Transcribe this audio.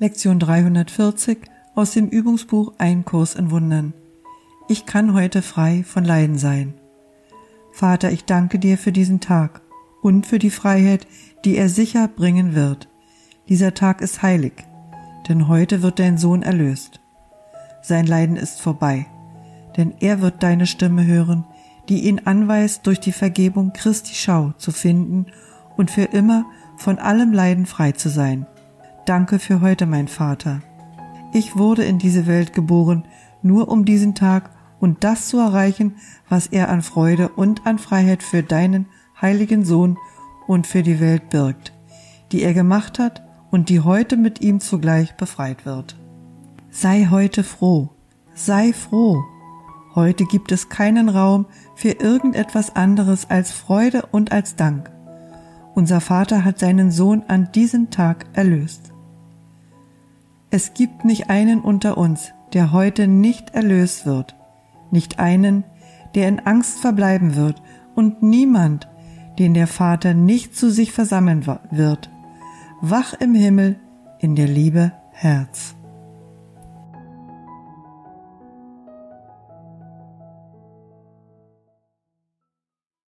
Lektion 340 aus dem Übungsbuch Ein Kurs in Wundern. Ich kann heute frei von Leiden sein. Vater, ich danke dir für diesen Tag und für die Freiheit, die er sicher bringen wird. Dieser Tag ist heilig, denn heute wird dein Sohn erlöst. Sein Leiden ist vorbei, denn er wird deine Stimme hören, die ihn anweist, durch die Vergebung Christi Schau zu finden und für immer von allem Leiden frei zu sein. Danke für heute, mein Vater. Ich wurde in diese Welt geboren, nur um diesen Tag und das zu erreichen, was er an Freude und an Freiheit für deinen heiligen Sohn und für die Welt birgt, die er gemacht hat und die heute mit ihm zugleich befreit wird. Sei heute froh, sei froh. Heute gibt es keinen Raum für irgendetwas anderes als Freude und als Dank. Unser Vater hat seinen Sohn an diesem Tag erlöst. Es gibt nicht einen unter uns, der heute nicht erlöst wird, nicht einen, der in Angst verbleiben wird und niemand, den der Vater nicht zu sich versammeln wird. Wach im Himmel, in der Liebe Herz.